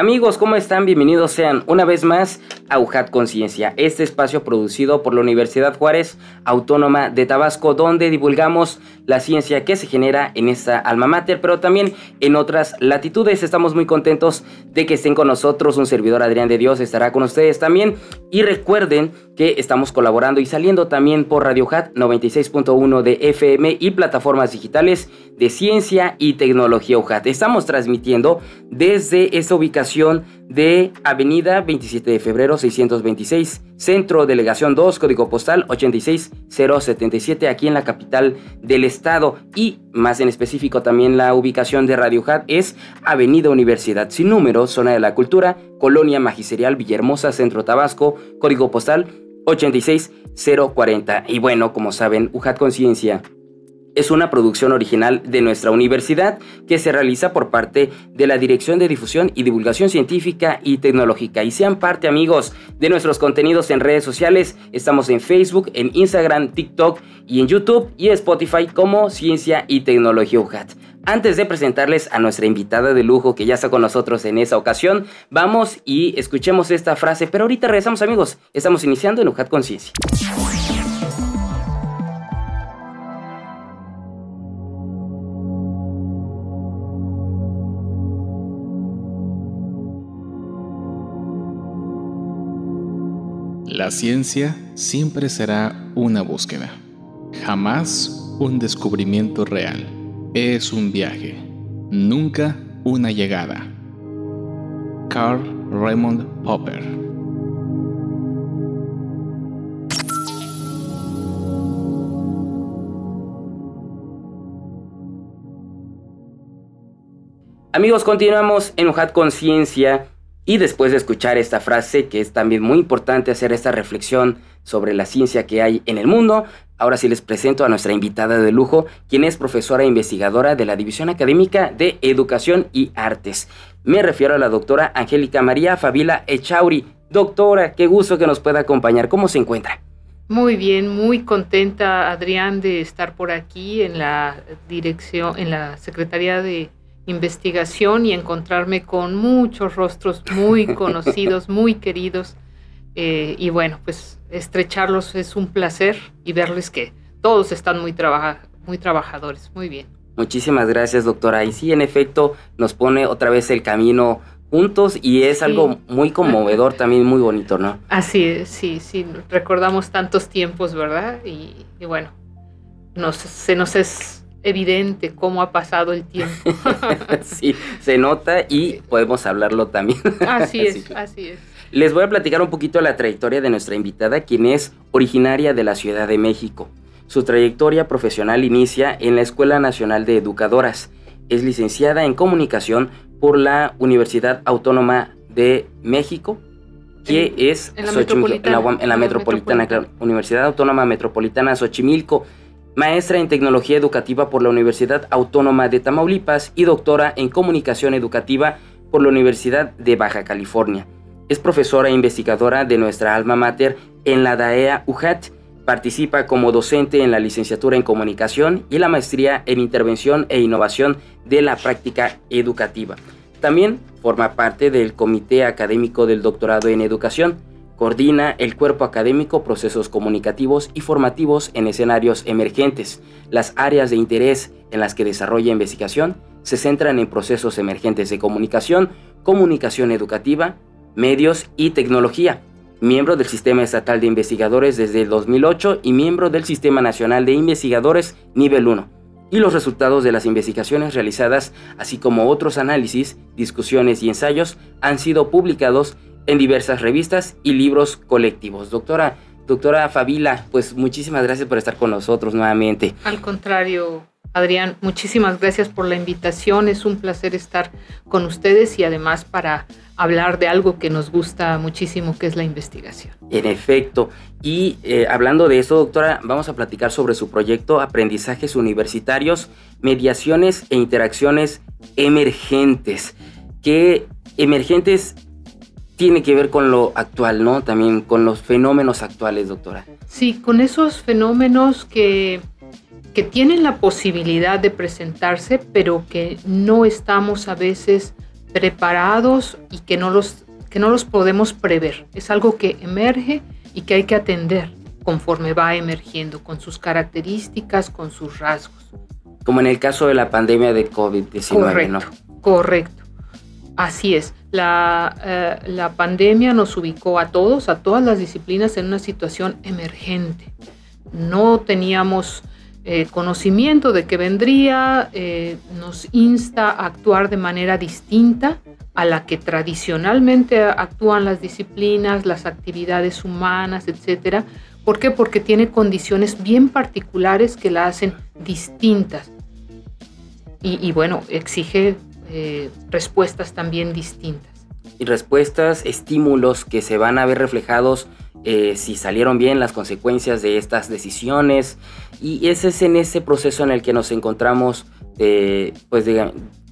Amigos, ¿cómo están? Bienvenidos sean una vez más a UJAT Conciencia, este espacio producido por la Universidad Juárez Autónoma de Tabasco, donde divulgamos la ciencia que se genera en esta alma mater, pero también en otras latitudes. Estamos muy contentos de que estén con nosotros. Un servidor Adrián de Dios estará con ustedes también. Y recuerden que estamos colaborando y saliendo también por Radio Hat 96.1 de FM y plataformas digitales de ciencia y tecnología UJAT. Estamos transmitiendo desde esta ubicación de Avenida 27 de Febrero 626, Centro Delegación 2, Código Postal 86077, aquí en la capital del estado. Y más en específico también la ubicación de Radio Hat es Avenida Universidad Sin Número, Zona de la Cultura, Colonia Magisterial Villahermosa, Centro Tabasco, Código Postal 86040. Y bueno, como saben, UJAT Conciencia es una producción original de nuestra universidad que se realiza por parte de la Dirección de Difusión y Divulgación Científica y Tecnológica. Y sean parte, amigos, de nuestros contenidos en redes sociales. Estamos en Facebook, en Instagram, TikTok y en YouTube y Spotify como Ciencia y Tecnología UJAT. Antes de presentarles a nuestra invitada de lujo que ya está con nosotros en esa ocasión, vamos y escuchemos esta frase. Pero ahorita regresamos, amigos. Estamos iniciando en UJAT Conciencia. La ciencia siempre será una búsqueda, jamás un descubrimiento real. Es un viaje, nunca una llegada. Carl Raymond Popper Amigos, continuamos en UJAT Conciencia y después de escuchar esta frase, que es también muy importante hacer esta reflexión sobre la ciencia que hay en el mundo, ahora sí les presento a nuestra invitada de lujo, quien es profesora e investigadora de la División Académica de Educación y Artes. Me refiero a la doctora Angélica María Fabila Echauri. Doctora, qué gusto que nos pueda acompañar. ¿Cómo se encuentra? Muy bien, muy contenta, Adrián, de estar por aquí en la dirección, en la Secretaría de investigación y encontrarme con muchos rostros muy conocidos, muy queridos. Eh, y bueno, pues estrecharlos es un placer y verles que todos están muy, muy trabajadores. Muy bien. Muchísimas gracias, doctora. Y sí, en efecto, nos pone otra vez el camino juntos y es algo muy conmovedor, también muy bonito, ¿no? Así es, sí, sí. Recordamos tantos tiempos, ¿verdad? Y, bueno, nos, se nos es evidente cómo ha pasado el tiempo. sí, se nota y podemos hablarlo también. Así es, así es. Les voy a platicar un poquito la trayectoria de nuestra invitada, quien es originaria de la Ciudad de México. Su trayectoria profesional inicia en la Escuela Nacional de Educadoras. Es licenciada en comunicación por la Universidad Autónoma de México, que es en la, metropolitana, en la, metropolitana, Universidad Autónoma Metropolitana Xochimilco maestra en tecnología educativa por la Universidad Autónoma de Tamaulipas y doctora en comunicación educativa por la Universidad de Baja California. Es profesora e investigadora de nuestra alma mater en la DAEA UJAT. Participa como docente en la licenciatura en comunicación y la maestría en intervención e innovación de la práctica educativa. También forma parte del Comité Académico del Doctorado en Educación Coordina el cuerpo académico procesos comunicativos y formativos en escenarios emergentes. Las áreas de interés en las que desarrolla investigación se centran en procesos emergentes de comunicación, comunicación educativa, medios y tecnología. Miembro del Sistema Estatal de Investigadores desde el 2008 y miembro del Sistema Nacional de Investigadores Nivel 1. Y los resultados de las investigaciones realizadas, así como otros análisis, discusiones y ensayos, han sido publicados en diversas revistas y libros colectivos. Doctora, doctora Fabila, pues muchísimas gracias por estar con nosotros nuevamente. Al contrario, Adrián, muchísimas gracias por la invitación. Es un placer estar con ustedes y además para hablar de algo que nos gusta muchísimo, que es la investigación. En efecto, y eh, hablando de eso, doctora, vamos a platicar sobre su proyecto Aprendizajes Universitarios, Mediaciones e Interacciones Emergentes. ¿Qué emergentes tiene que ver con lo actual, ¿no? También con los fenómenos actuales, doctora. Sí, con esos fenómenos que, que tienen la posibilidad de presentarse, pero que no estamos a veces preparados y que no los, que no los podemos prever. Es algo que emerge y que hay que atender conforme va emergiendo, con sus características, con sus rasgos. Como en el caso de la pandemia de COVID-19, ¿no? Correcto. Así es. La, eh, la, pandemia nos ubicó a todos, a todas las disciplinas, en una situación emergente. No teníamos eh, conocimiento de que vendría, eh, nos insta a actuar de manera distinta a la que tradicionalmente actúan las disciplinas, las actividades humanas, etc. ¿Por qué? Porque tiene condiciones bien particulares que la hacen distintas. Y bueno, exige eh, respuestas también distintas. Y respuestas, estímulos que se van a ver reflejados eh, si salieron bien las consecuencias de estas decisiones. Y ese es en ese proceso en el que nos encontramos, eh, pues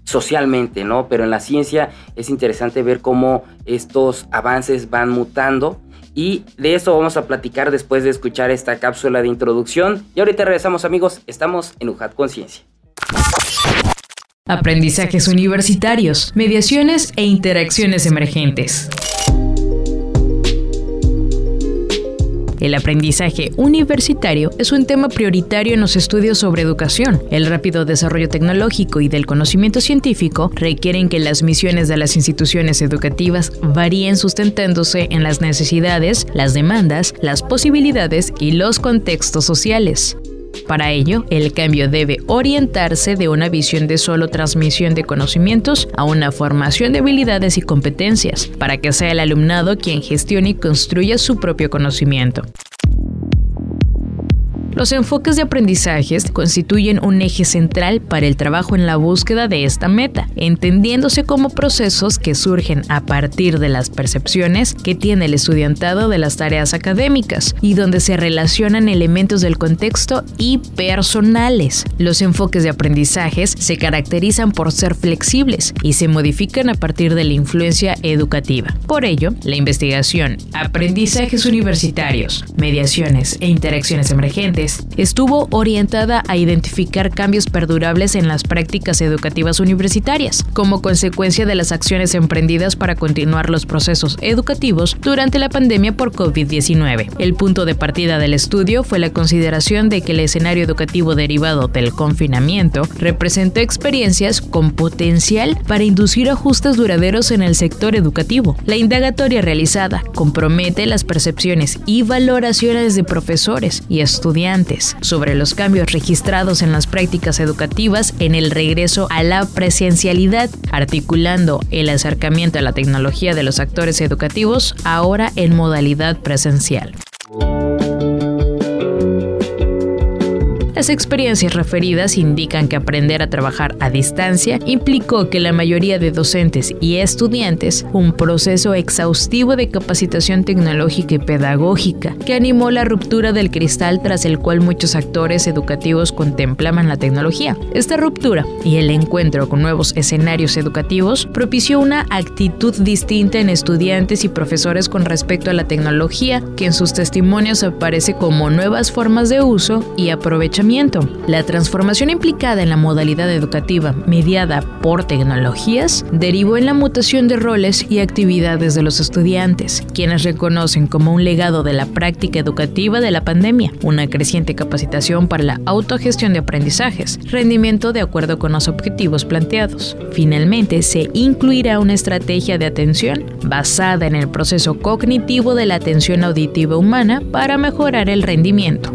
socialmente, ¿no? Pero en la ciencia es interesante ver cómo estos avances van mutando. Y de eso vamos a platicar después de escuchar esta cápsula de introducción. Y ahorita regresamos amigos, estamos en UJAT Conciencia. Aprendizajes universitarios, mediaciones e interacciones emergentes. El aprendizaje universitario es un tema prioritario en los estudios sobre educación. El rápido desarrollo tecnológico y del conocimiento científico requieren que las misiones de las instituciones educativas varíen sustentándose en las necesidades, las demandas, las posibilidades y los contextos sociales. Para ello, el cambio debe orientarse de una visión de solo transmisión de conocimientos a una formación de habilidades y competencias, para que sea el alumnado quien gestione y construya su propio conocimiento. Los enfoques de aprendizajes constituyen un eje central para el trabajo en la búsqueda de esta meta, entendiéndose como procesos que surgen a partir de las percepciones que tiene el estudiantado de las tareas académicas y donde se relacionan elementos del contexto y personales. Los enfoques de aprendizajes se caracterizan por ser flexibles y se modifican a partir de la influencia educativa. Por ello, la investigación, aprendizajes universitarios, mediaciones e interacciones emergentes estuvo orientada a identificar cambios perdurables en las prácticas educativas universitarias, como consecuencia de las acciones emprendidas para continuar los procesos educativos durante la pandemia por COVID-19. El punto de partida del estudio fue la consideración de que el escenario educativo derivado del confinamiento representó experiencias con potencial para inducir ajustes duraderos en el sector educativo. La indagatoria realizada compromete las percepciones y valoraciones de profesores y estudiantes sobre los cambios registrados en las prácticas educativas en el regreso a la presencialidad, articulando el acercamiento a la tecnología de los actores educativos ahora en modalidad presencial. Las experiencias referidas indican que aprender a trabajar a distancia implicó que la mayoría de docentes y estudiantes un proceso exhaustivo de capacitación tecnológica y pedagógica que animó la ruptura del cristal tras el cual muchos actores educativos contemplaban la tecnología. Esta ruptura y el encuentro con nuevos escenarios educativos propició una actitud distinta en estudiantes y profesores con respecto a la tecnología que en sus testimonios aparece como nuevas formas de uso y aprovechamiento la transformación implicada en la modalidad educativa mediada por tecnologías derivó en la mutación de roles y actividades de los estudiantes, quienes reconocen como un legado de la práctica educativa de la pandemia, una creciente capacitación para la autogestión de aprendizajes, rendimiento de acuerdo con los objetivos planteados. Finalmente, se incluirá una estrategia de atención basada en el proceso cognitivo de la atención auditiva humana para mejorar el rendimiento.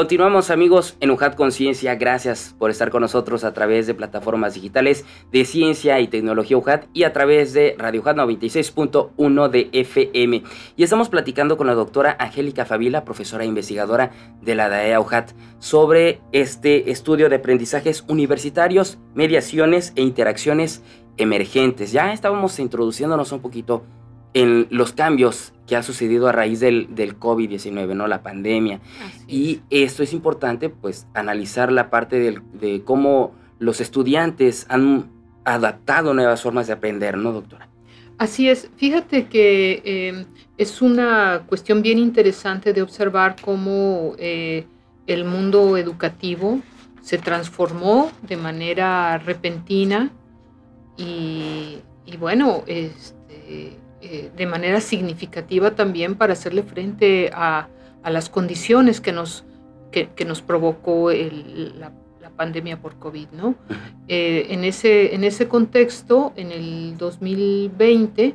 Continuamos amigos en UJAT Conciencia, gracias por estar con nosotros a través de plataformas digitales de ciencia y tecnología UJAT y a través de Radio UJAT 96.1 de FM. Y estamos platicando con la doctora Angélica Favila, profesora e investigadora de la DAEA UJAT, sobre este estudio de aprendizajes universitarios, mediaciones e interacciones emergentes. Ya estábamos introduciéndonos un poquito en los cambios que ha sucedido a raíz del, del COVID-19, ¿no? La pandemia. y esto es importante, pues, analizar la parte de cómo los estudiantes han adaptado nuevas formas de aprender, ¿no, doctora? Así es. Fíjate que em, es una cuestión bien interesante de observar cómo eh, el mundo educativo se transformó de manera repentina y, y bueno, este, eh, de manera significativa también para hacerle frente a, las condiciones que nos, que, nos provocó la, pandemia por COVID. ¿no? Eh, en, ese, en ese contexto, en el 2020,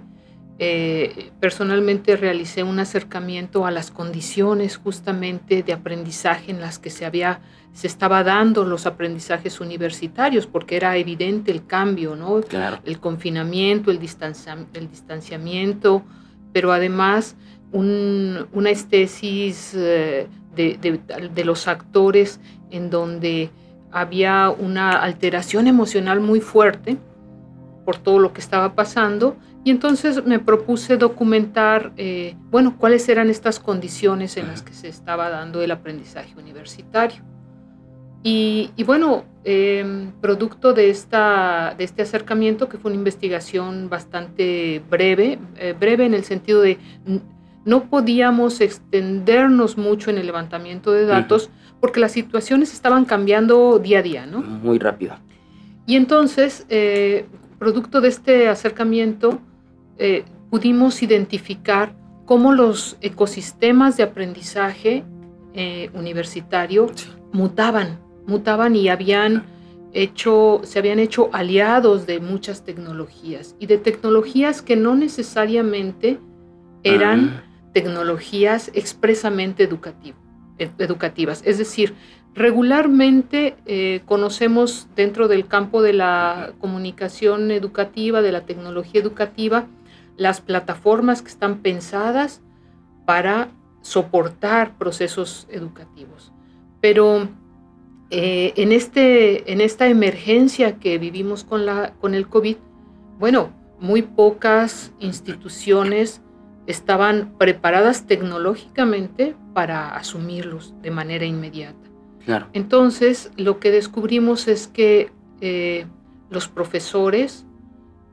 eh, personalmente realicé un acercamiento a las condiciones justamente de aprendizaje en las que se había se estaba dando los aprendizajes universitarios porque era evidente el cambio, ¿no? El confinamiento, el, el distanciamiento, pero además una estesis eh, de, de, los actores en donde había una alteración emocional muy fuerte por todo lo que estaba pasando y entonces me propuse documentar, eh, bueno, cuáles eran estas condiciones en las que se estaba dando el aprendizaje universitario. Y, bueno, em, producto de, esta, de este acercamiento, que fue una investigación bastante breve, eh, breve en el sentido de no podíamos extendernos mucho en el levantamiento de datos porque las situaciones estaban cambiando día a día, ¿no? Muy rápido. Y entonces, eh, producto de este acercamiento, eh, pudimos identificar cómo los ecosistemas de aprendizaje eh, universitario mutaban, mutaban y habían hecho, se habían hecho aliados de muchas tecnologías y de tecnologías que no necesariamente eran ah. tecnologías expresamente educativas. Es decir, regularmente eh, conocemos dentro del campo de la comunicación educativa, de la tecnología educativa, las plataformas que están pensadas para soportar procesos educativos. Pero eh, en, este, en esta emergencia que vivimos con, la, con el COVID, bueno, muy pocas instituciones estaban preparadas tecnológicamente para asumirlos de manera inmediata. Entonces, lo que descubrimos es que eh, los profesores,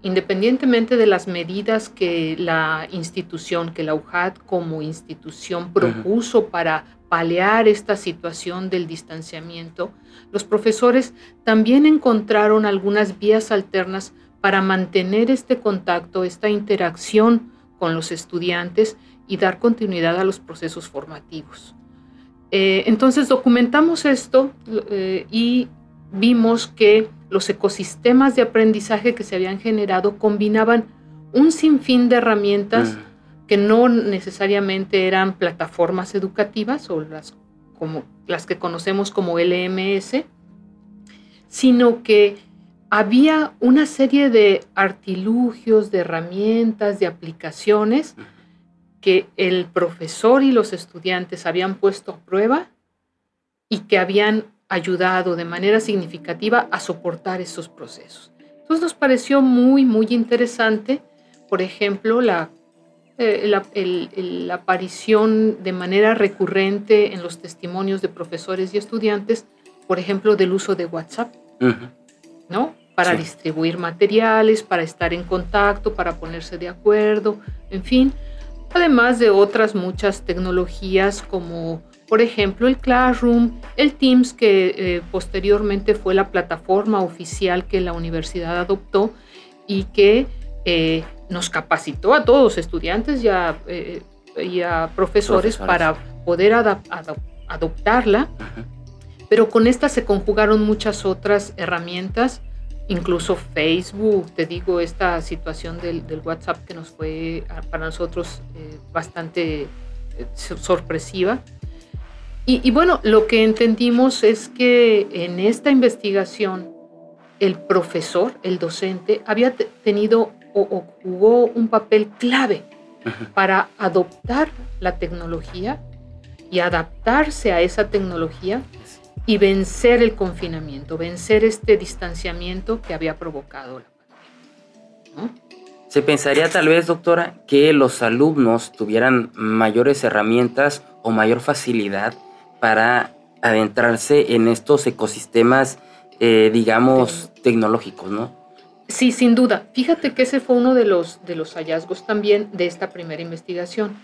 independientemente de las medidas que la institución, que la UJAT como institución propuso para paliar esta situación del distanciamiento, los profesores también encontraron algunas vías alternas para mantener este contacto, esta interacción con los estudiantes y dar continuidad a los procesos formativos. Eh, entonces documentamos esto eh, y vimos que los ecosistemas de aprendizaje que se habían generado combinaban un sinfín de herramientas mm. que no necesariamente eran plataformas educativas o las, como, las que conocemos como LMS, sino que había una serie de artilugios, de herramientas, de aplicaciones que el profesor y los estudiantes habían puesto a prueba y que habían ayudado de manera significativa a soportar esos procesos. Entonces nos pareció muy, muy interesante, por ejemplo, la, eh, la, aparición de manera recurrente en los testimonios de profesores y estudiantes, por ejemplo, del uso de WhatsApp, ¿no? Para distribuir materiales, para estar en contacto, para ponerse de acuerdo, en fin además de otras muchas tecnologías como por ejemplo el Classroom, el Teams que eh, posteriormente fue la plataforma oficial que la universidad adoptó y que eh, nos capacitó a todos, estudiantes y a, eh, profesores, para poder adoptarla. Pero con esta se conjugaron muchas otras herramientas incluso Facebook, te digo, esta situación del, WhatsApp que nos fue ah, para nosotros bastante sorpresiva. Y, bueno, lo que entendimos es que en esta investigación el profesor, el docente, había tenido o, jugó un papel clave para adoptar la tecnología y adaptarse a esa tecnología y vencer el confinamiento, vencer este distanciamiento que había provocado la pandemia. Se pensaría tal vez, doctora, que los alumnos tuvieran mayores herramientas o mayor facilidad para adentrarse en estos ecosistemas, eh, digamos, tecnológicos, ¿no? Sí, sin duda. Fíjate que ese fue uno de los, de los hallazgos también de esta primera investigación.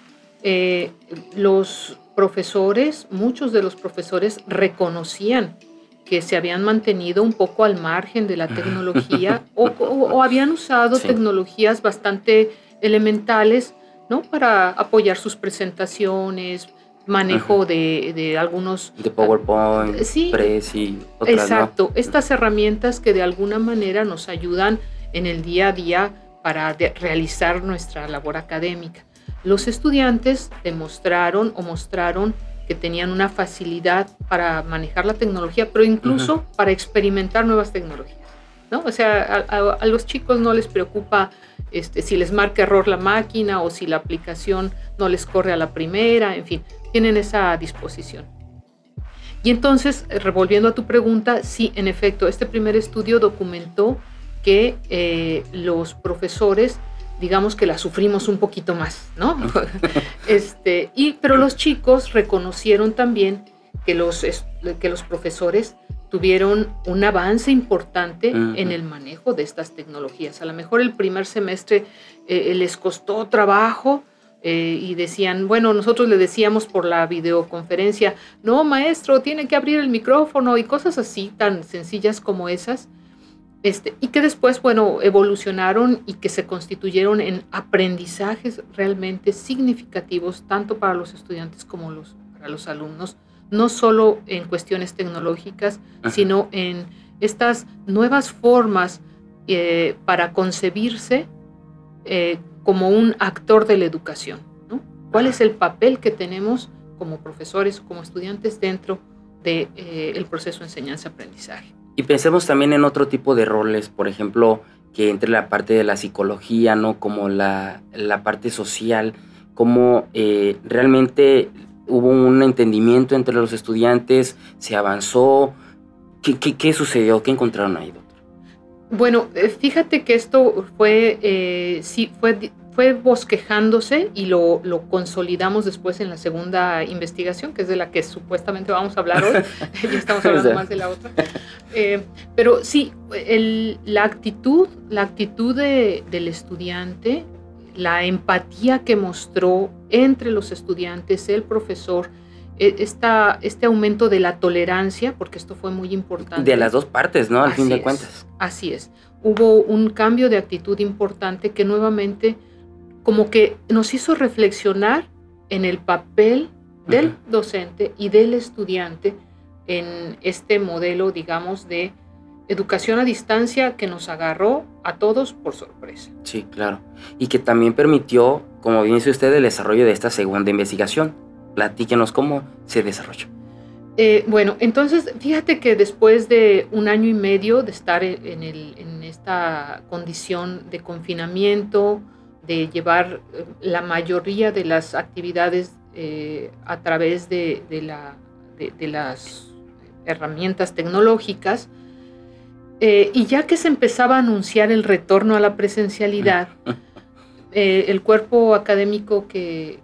Eh, los profesores, muchos de los profesores reconocían que se habían mantenido un poco al margen de la tecnología o, habían usado tecnologías bastante elementales ¿no? para apoyar sus presentaciones, manejo de, algunos... De PowerPoint, sí, Prezi, otras, Exacto, estas herramientas que de alguna manera nos ayudan en el día a día para realizar nuestra labor académica. Los estudiantes demostraron o mostraron que tenían una facilidad para manejar la tecnología, pero incluso para experimentar nuevas tecnologías. ¿no? O sea, a, los chicos no les preocupa este, si les marca error la máquina o si la aplicación no les corre a la primera, en fin, tienen esa disposición. Y entonces, revolviendo a tu pregunta, sí, en efecto, este primer estudio documentó que eh, los profesores digamos que la sufrimos un poquito más, ¿no? este, y, pero los chicos reconocieron también que los, que los profesores tuvieron un avance importante en el manejo de estas tecnologías. A lo mejor el primer semestre eh, les costó trabajo eh, y decían, bueno, nosotros le decíamos por la videoconferencia, no, maestro, tiene que abrir el micrófono y cosas así tan sencillas como esas. Este, y que después, bueno, evolucionaron y que se constituyeron en aprendizajes realmente significativos, tanto para los estudiantes como los, para los alumnos, no solo en cuestiones tecnológicas, sino en estas nuevas formas eh, para concebirse eh, como un actor de la educación. ¿Cuál es el papel que tenemos como profesores, como estudiantes dentro del de, eh, proceso de enseñanza-aprendizaje? Y pensemos también en otro tipo de roles, por ejemplo, que entre la parte de la psicología, ¿no? Como la, parte social, como eh, realmente hubo un entendimiento entre los estudiantes, se avanzó. ¿Qué, qué, sucedió? ¿Qué encontraron ahí, doctor? Bueno, eh, fíjate que esto fue, eh, sí, fue fue bosquejándose y lo, consolidamos después en la segunda investigación, que es de la que supuestamente vamos a hablar hoy. ya estamos hablando más de la otra. Eh, pero sí, la actitud, la actitud del estudiante, la empatía que mostró entre los estudiantes, el profesor, e, esta, este aumento de la tolerancia, porque esto fue muy importante. De las dos partes, ¿no? Al fin de cuentas. Así es. Hubo un cambio de actitud importante que nuevamente como que nos hizo reflexionar en el papel del docente y del estudiante en este modelo, digamos, de educación a distancia que nos agarró a todos por sorpresa. Sí, claro. Y que también permitió, como bien dice usted, el desarrollo de esta segunda investigación. Platíquenos cómo se desarrolló. Eh, bueno, entonces fíjate que después de un año y medio de estar en, en esta condición de confinamiento, de llevar eh, la mayoría de las actividades eh, a través de, la, de, las herramientas tecnológicas. Eh, y ya que se empezaba a anunciar el retorno a la presencialidad, el cuerpo académico que,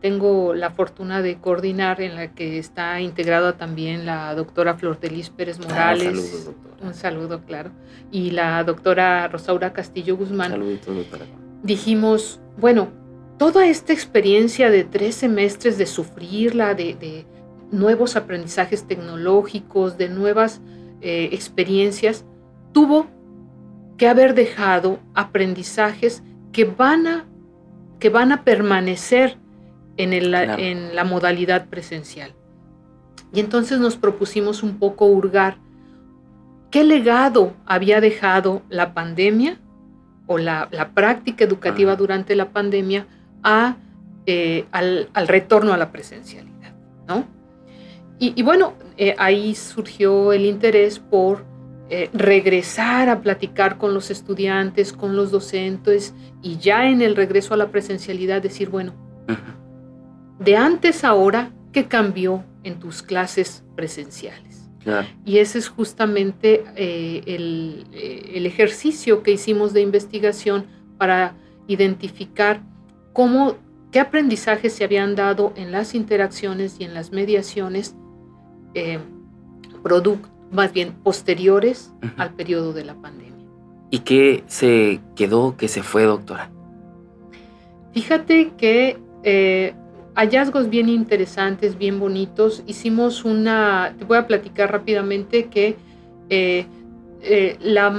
tengo la fortuna de coordinar, en la que está integrada también la doctora Flor Delis Pérez ah, Morales. un, saludo, un saludo, claro. Y la doctora Rosaura Castillo Guzmán. Saluditos, doctora dijimos, bueno, toda esta experiencia de tres semestres de sufrirla, de, nuevos aprendizajes tecnológicos, de nuevas eh, experiencias, tuvo que haber dejado aprendizajes que van a, que van a permanecer en, en la modalidad presencial. Y entonces nos propusimos un poco hurgar qué legado había dejado la pandemia o la, práctica educativa durante la pandemia a, eh, al, retorno a la presencialidad, ¿no? Y, bueno, eh, ahí surgió el interés por eh, regresar a platicar con los estudiantes, con los docentes y ya en el regreso a la presencialidad decir, bueno, de antes a ahora, ¿qué cambió en tus clases presenciales? Y ese es justamente eh, el, el, ejercicio que hicimos de investigación para identificar cómo, qué aprendizajes se habían dado en las interacciones y en las mediaciones eh, más bien posteriores al periodo de la pandemia. ¿Y qué se quedó, qué se fue, doctora? Fíjate que eh, hallazgos bien interesantes, bien bonitos. Hicimos una, te voy a platicar rápidamente que eh, eh, la,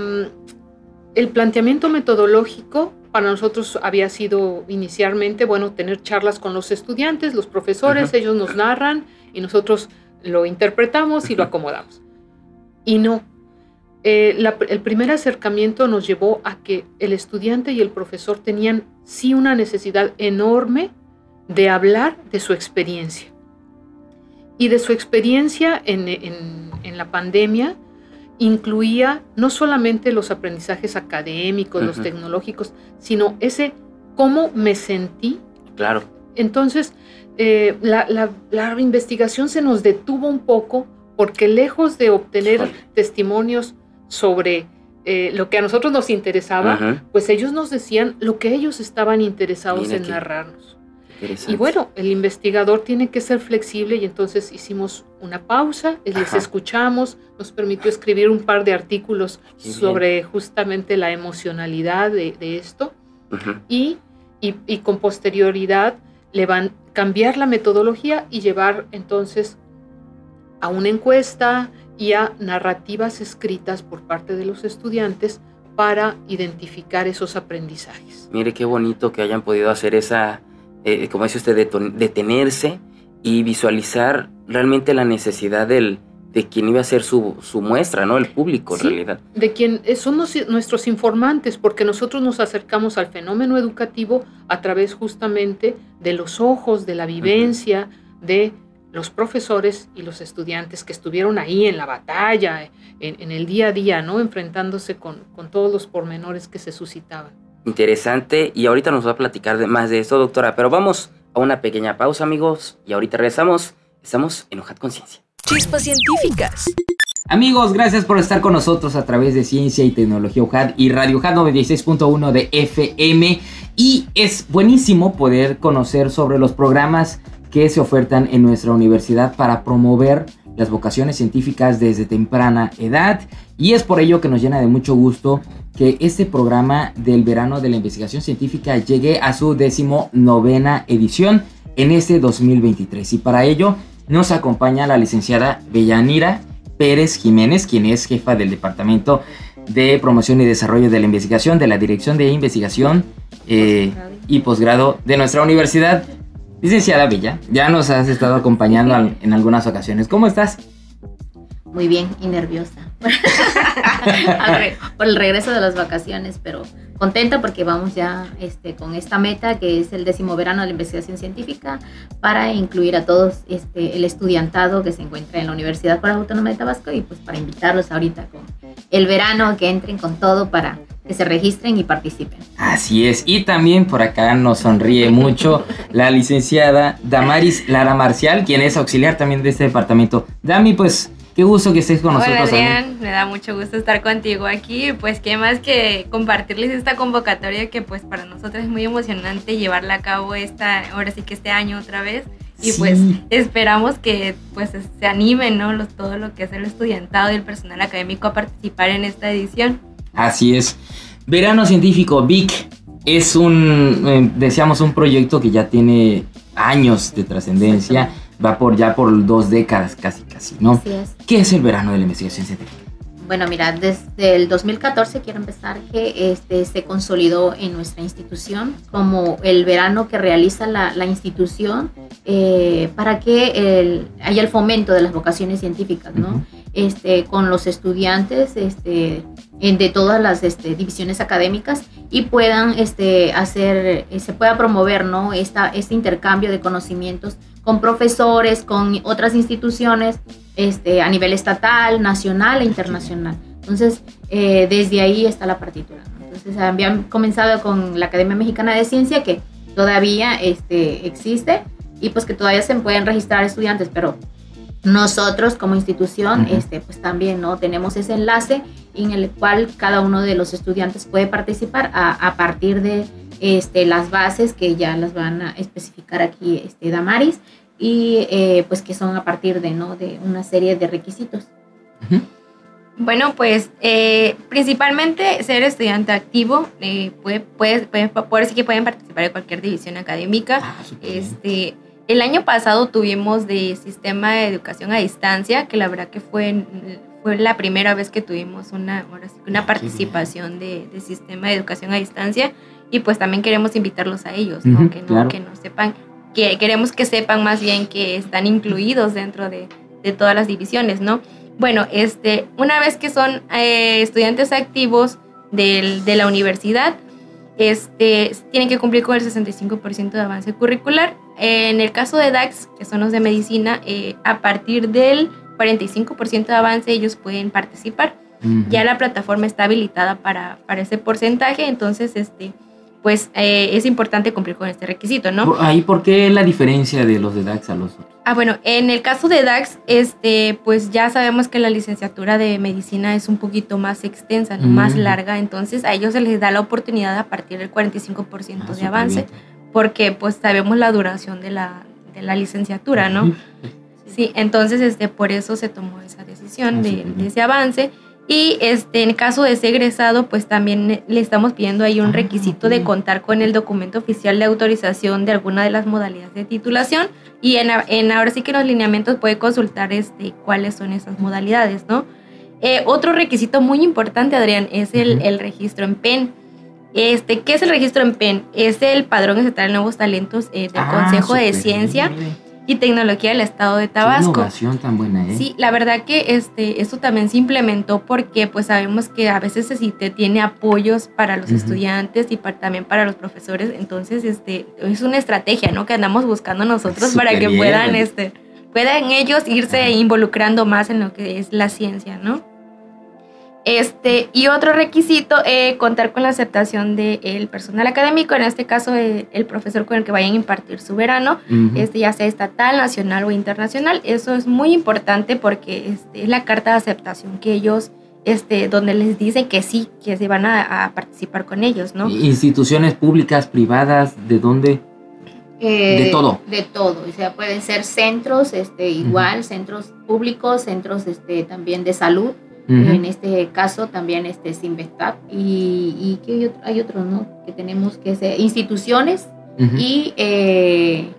el planteamiento metodológico para nosotros había sido inicialmente, bueno, tener charlas con los estudiantes, los profesores, ellos nos narran y nosotros lo interpretamos y lo acomodamos. Y no. Eh, el primer acercamiento nos llevó a que el estudiante y el profesor tenían sí una necesidad enorme de hablar de su experiencia. Y de su experiencia en, la pandemia incluía no solamente los aprendizajes académicos, los tecnológicos, sino ese cómo me sentí. Claro. Entonces, eh, la, investigación se nos detuvo un poco porque lejos de obtener testimonios sobre eh, lo que a nosotros nos interesaba, pues ellos nos decían lo que ellos estaban interesados en narrarnos. Y bueno, el investigador tiene que ser flexible y entonces hicimos una pausa, les escuchamos, nos permitió escribir un par de artículos sobre justamente la emocionalidad de, esto. Y, y, con posterioridad le van a cambiar la metodología y llevar entonces a una encuesta y a narrativas escritas por parte de los estudiantes para identificar esos aprendizajes. Mire qué bonito que hayan podido hacer esa, eh, como dice usted, detenerse y visualizar realmente la necesidad del, de quien iba a ser su, muestra, ¿no? El público, en realidad. De quien eh, son nuestros informantes, porque nosotros nos acercamos al fenómeno educativo a través justamente de los ojos, de la vivencia, de los profesores y los estudiantes que estuvieron ahí en la batalla, en, el día a día, ¿no? Enfrentándose con, con, todos los pormenores que se suscitaban. Interesante, y ahorita nos va a platicar de más de esto, doctora, pero vamos a una pequeña pausa, amigos, y ahorita regresamos. Estamos en Hojat Conciencia. Chispas científicas. Amigos, gracias por estar con nosotros a través de Ciencia y Tecnología UJAD y Radio UJAD 96.1 de FM. Y es buenísimo poder conocer sobre los programas que se ofertan en nuestra universidad para promover las vocaciones científicas desde temprana edad. Y es por ello que nos llena de mucho gusto que este programa del verano de la investigación científica llegue a su décimo novena edición en este 2023. Y para ello nos acompaña la licenciada Bellanira Pérez Jiménez, quien es jefa del Departamento de Promoción y Desarrollo de la Investigación de la Dirección de Investigación eh, y Posgrado de nuestra universidad. Licenciada Bella, ya nos has estado acompañando en algunas ocasiones. ¿Cómo estás? Muy bien y nerviosa por el regreso de las vacaciones, pero contenta porque vamos ya este, con esta meta que es el décimo verano de la investigación científica para incluir a todos este, el estudiantado que se encuentra en la Universidad Autónoma de Tabasco y pues para invitarlos ahorita con el verano que entren con todo para que se registren y participen. Así es, y también por acá nos sonríe mucho la licenciada Damaris Lara Marcial, quien es auxiliar también de este departamento. Dami, pues Qué gusto que estés con nosotros. Hola, me da mucho gusto estar contigo aquí. Pues qué más que compartirles esta convocatoria que pues para nosotros es muy emocionante llevarla a cabo esta, ahora sí que este año otra vez. Y pues esperamos que pues se animen, ¿no? todo lo que es el estudiantado y el personal académico a participar en esta edición. Así es. Verano Científico VIC es un, eh, decíamos, un proyecto que ya tiene años de trascendencia va por ya por dos décadas casi, casi, ¿no? Así es. ¿Qué es el verano de la investigación científica? Bueno, mira, desde el 2014 quiero empezar que este se consolidó en nuestra institución como el verano que realiza la, la institución eh, para que haya el fomento de las vocaciones científicas, ¿no? este, con los estudiantes este, de todas las este, divisiones académicas y puedan este, hacer, se pueda promover ¿no? Esta, este intercambio de conocimientos con profesores, con otras instituciones este, a nivel estatal, nacional e internacional. Entonces, eh, desde ahí está la partitura. Entonces, habían comenzado con la Academia Mexicana de Ciencia, que todavía este, existe, y pues que todavía se pueden registrar estudiantes, pero nosotros como institución, este, pues también ¿no? tenemos ese enlace en el cual cada uno de los estudiantes puede participar a, a partir de este, las bases que ya las van a especificar aquí este, Damaris y eh, pues que son a partir de, ¿no? de una serie de requisitos. Bueno, pues eh, principalmente ser estudiante activo, eh, puede, puede, puede, por eso que pueden participar en cualquier división académica. Ah, este, el año pasado tuvimos de sistema de educación a distancia, que la verdad que fue, fue la primera vez que tuvimos una, una ah, participación de, de, sistema de educación a distancia y pues también queremos invitarlos a ellos, que, no, que no sepan, que queremos que sepan más bien que están incluidos dentro de, de todas las divisiones, ¿no? Bueno, este, una vez que son eh, estudiantes activos del, de la universidad, este, tienen que cumplir con el 65% de avance curricular. En el caso de DAX, que son los de medicina, eh, a partir del 45% de avance ellos pueden participar. Ya la plataforma está habilitada para, para ese porcentaje, entonces este, pues eh, es importante cumplir con este requisito, ¿no? Ahí, ¿por qué la diferencia de los de DAX a los otros? Ah, bueno, en el caso de DAX, este, pues ya sabemos que la licenciatura de medicina es un poquito más extensa, más larga, entonces a ellos se les da la oportunidad a partir del 45% ah, de avance, porque pues sabemos la duración de la, de la licenciatura, ¿no? Sí, entonces este, por eso se tomó esa decisión ah, de, de ese avance. Y este, en caso de ser egresado, pues también le estamos pidiendo ahí un ah, requisito de contar con el documento oficial de autorización de alguna de las modalidades de titulación. Y en, en ahora sí que en los lineamientos puede consultar este, cuáles son esas modalidades, ¿no? Eh, otro requisito muy importante, Adrián, es el, el, registro en PEN. Este, ¿Qué es el registro en PEN? Es el Padrón Estatal de Nuevos Talentos eh, del ah, Consejo de Ciencia y Tecnología del Estado de Tabasco. Qué innovación tan buena, ¿eh? Sí, la verdad que este, esto también se implementó porque pues sabemos que a veces se tiene apoyos para los estudiantes y también para los profesores, entonces este, es una estrategia, ¿no? Que andamos buscando nosotros para que puedan, este, puedan ellos irse involucrando más en lo que es la ciencia, ¿no? Este, y otro requisito, eh, contar con la aceptación del personal académico, en este caso eh, el profesor con el que vayan a impartir su verano, este, ya sea estatal, nacional o internacional. Eso es muy importante porque este, es la carta de aceptación que ellos, este, donde les dicen que sí, que se van a, participar con ellos, ¿no? Instituciones públicas, privadas, ¿de dónde? Eh, de todo. De todo, o sea, pueden ser centros, este, igual, centros públicos, centros este, también de salud en este caso también este es y, y que hay, otros, ¿no? Que tenemos que ser instituciones y eh,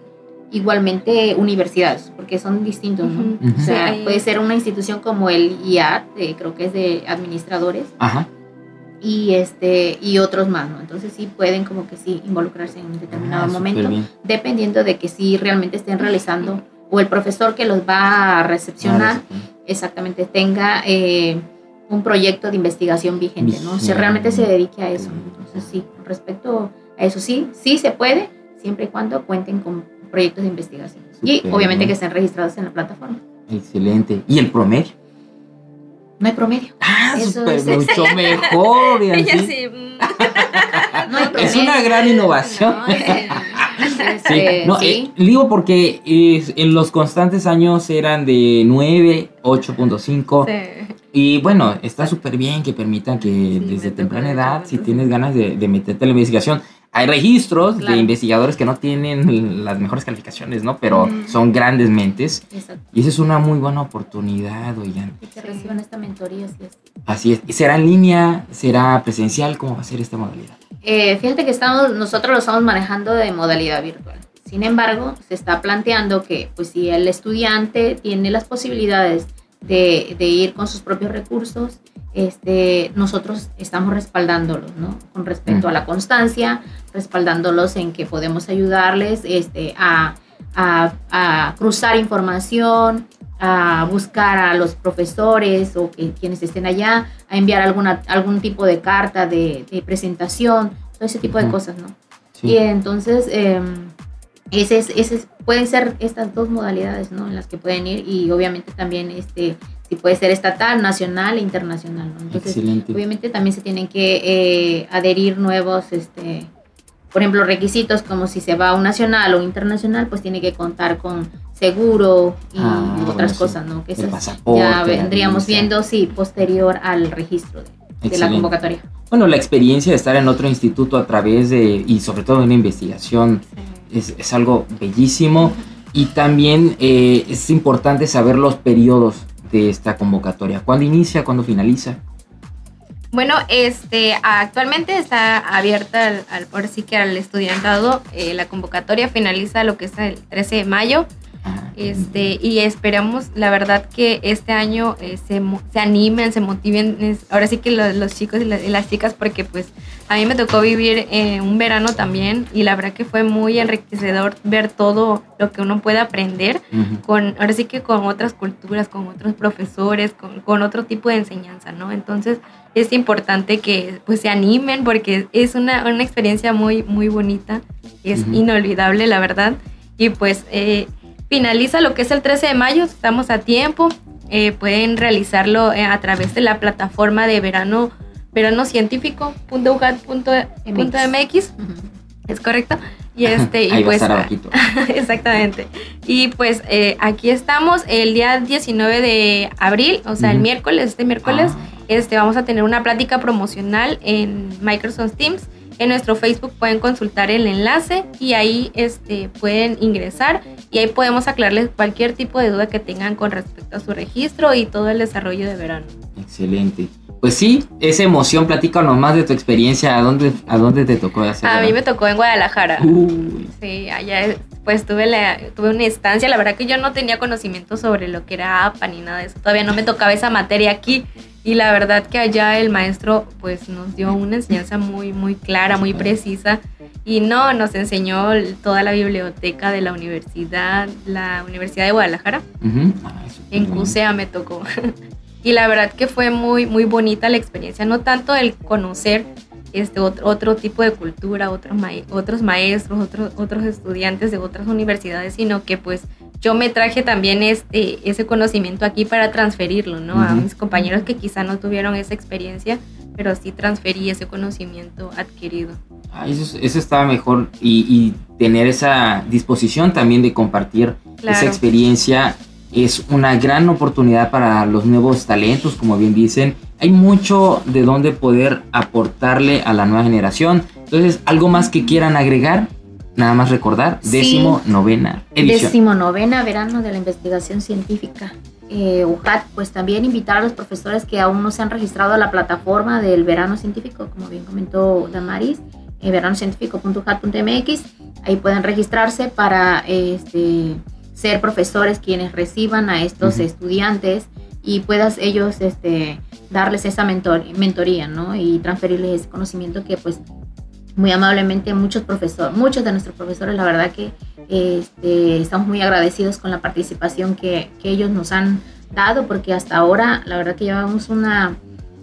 igualmente universidades, porque son distintos, ¿no? O sea, puede ser una institución como el IAD, creo que es de administradores. Y, este, y otros más, ¿no? Entonces sí pueden como que sí involucrarse en un determinado ah, momento, dependiendo de que sí realmente estén realizando o el profesor que los va a recepcionar exactamente tenga eh, un proyecto de investigación vigente, ¿no? Si realmente se dedique a eso. Entonces, sí, respecto a eso, sí, sí se puede, siempre y cuando cuenten con proyectos de investigación. y obviamente que estén registrados en la plataforma. Excelente. ¿Y el promedio? No hay promedio. Ah, eso es mucho mejor. Y así. Mm. no hay promedio. Es una gran innovación. Sí, no, eh, digo porque en los constantes años eran de 9, 8.5. Sí. Y bueno, está súper bien que permitan que desde temprana edad, si tienes ganas de, meterte en la investigación, hay registros de investigadores que no tienen las mejores calificaciones, ¿no? Pero son grandes mentes. Y esa es una muy buena oportunidad, oigan. Y que reciban esta mentoría. Así es. ¿Será en línea? ¿Será presencial? ¿Cómo va a ser esta modalidad? Eh, fíjate que estamos, nosotros lo estamos manejando de modalidad virtual. Sin embargo, se está planteando que pues si el estudiante tiene las posibilidades de, de ir con sus propios recursos, este, nosotros estamos respaldándolos, ¿no? Con respecto a la constancia, respaldándolos en que podemos ayudarles este, a, a, a cruzar información, a buscar a los profesores o que, quienes estén allá, a enviar alguna, algún tipo de carta de, presentación, todo ese tipo de cosas, ¿no? Y entonces, eh, ese ese pueden ser estas dos modalidades, ¿no? En las que pueden ir y obviamente también este si puede ser estatal, nacional e internacional, ¿no? Entonces, obviamente también se tienen que eh, adherir nuevos, este, por ejemplo, requisitos como si se va a un nacional o internacional, pues tiene que contar con seguro y ah, otras cosas, ¿no? Que eso ya vendríamos viendo, sí, posterior al registro de, la convocatoria. Bueno, la experiencia de estar en otro instituto a través de, y sobre todo en una investigación, es, es, algo bellísimo. Y también eh, es importante saber los periodos de esta convocatoria. ¿Cuándo inicia? ¿Cuándo finaliza? Bueno, este, actualmente está abierta al, por sí que al estudiantado. Eh, la convocatoria finaliza lo que es el 13 de mayo. Este, y esperamos, la verdad, que este año eh, se, se, animen, se motiven, ahora sí que los, chicos y, las chicas, porque pues a mí me tocó vivir eh, un verano también y la verdad que fue muy enriquecedor ver todo lo que uno puede aprender, con, ahora sí que con otras culturas, con otros profesores, con, con, otro tipo de enseñanza, ¿no? Entonces es importante que pues se animen porque es una, una experiencia muy, muy bonita, es inolvidable, la verdad. Y pues eh, finaliza lo que es el 13 de mayo, estamos a tiempo. Eh, pueden realizarlo eh, a través de la plataforma de verano veranocientífico.ugat.mx. ¿Es correcto? Y este, y pues, exactamente. Y pues eh, aquí estamos el día 19 de abril, o sea, el miércoles, este miércoles, ah. este, vamos a tener una plática promocional en Microsoft Teams en nuestro Facebook pueden consultar el enlace y ahí este, pueden ingresar y ahí podemos aclararles cualquier tipo de duda que tengan con respecto a su registro y todo el desarrollo de verano. Excelente. Pues sí, esa emoción, platícanos más de tu experiencia, ¿a dónde, a dónde te tocó hacer? A mí me tocó en Guadalajara. Sí, allá pues tuve, la, tuve una estancia, la verdad que yo no tenía conocimiento sobre lo que era APA ni nada de eso, todavía no me tocaba esa materia aquí, y la verdad que allá el maestro pues nos dio una enseñanza muy, muy clara, muy precisa. Y no, nos enseñó toda la biblioteca de la universidad, la Universidad de Guadalajara. Ah, en CUSEA me tocó. y la verdad que fue muy, muy bonita la experiencia. No tanto el conocer este otro, otro tipo de cultura, otros, otros maestros, otros, otros estudiantes de otras universidades, sino que pues yo me traje también este, ese conocimiento aquí para transferirlo, ¿no? A mis compañeros que quizá no tuvieron esa experiencia, pero sí transferí ese conocimiento adquirido. Ah, eso, eso está mejor y, tener esa disposición también de compartir esa experiencia es una gran oportunidad para los nuevos talentos, como bien dicen. Hay mucho de dónde poder aportarle a la nueva generación. Entonces, ¿algo más que quieran agregar? Nada más recordar, décimo novena edición. Décimo novena verano de la investigación científica. Eh, UJAT, pues también invitar a los profesores que aún no se han registrado a la plataforma del verano científico, como bien comentó Damaris, eh, veranocientífico.ujat.mx. Ahí pueden registrarse para este, ser profesores quienes reciban a estos estudiantes y puedas ellos este, darles esa mentor, mentoría, ¿no? Y transferirles ese conocimiento que pues muy amablemente muchos profesores, muchos de nuestros profesores, la verdad que este, estamos muy agradecidos con la participación que, que, ellos nos han dado, porque hasta ahora la verdad que llevamos una,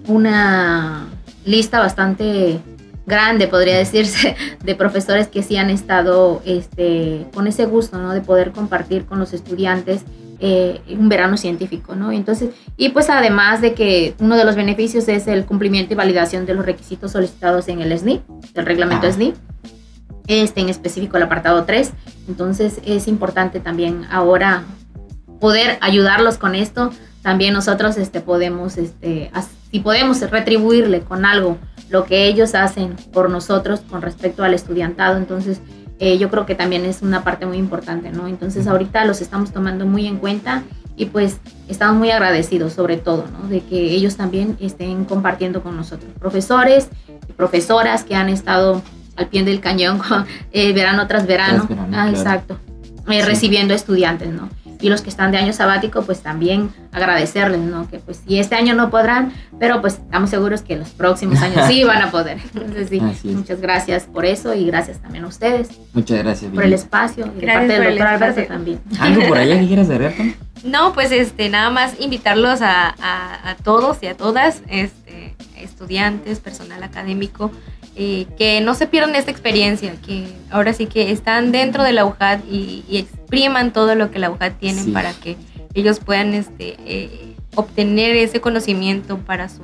una lista bastante grande, podría decirse, de profesores que sí han estado este, con ese gusto ¿no? de poder compartir con los estudiantes eh, un verano científico, ¿no? Entonces, y pues además de que uno de los beneficios es el cumplimiento y validación de los requisitos solicitados en el SNI, el reglamento SNI, este en específico el apartado 3. Entonces es importante también ahora poder ayudarlos con esto. También nosotros este, podemos, este, si podemos retribuirle con algo lo que ellos hacen por nosotros con respecto al estudiantado, entonces eh, yo creo que también es una parte muy importante, ¿no? Entonces ahorita los estamos tomando muy en cuenta y pues estamos muy agradecidos sobre todo, ¿no? De que ellos también estén compartiendo con nosotros. Profesores y profesoras que han estado al pie del cañón eh, verano tras verano. ah, Exacto. Eh, recibiendo estudiantes, ¿no? Y los que están de año sabático, pues también agradecerles, ¿no? Que pues si este año no podrán, pero pues estamos seguros que los próximos años sí van a poder. Entonces sí, muchas gracias por eso y gracias también a ustedes. Muchas gracias. Por el espacio y de parte del doctor Alberto también. ¿Algo por allá que quieras agregar? No, pues este, nada más invitarlos a, a, todos y a todas, este, estudiantes, personal académico, eh, que no se pierdan esta experiencia, que ahora sí que están dentro de la UJAD y, expriman todo lo que la UJAD tiene para que ellos puedan este, eh, obtener ese conocimiento para su,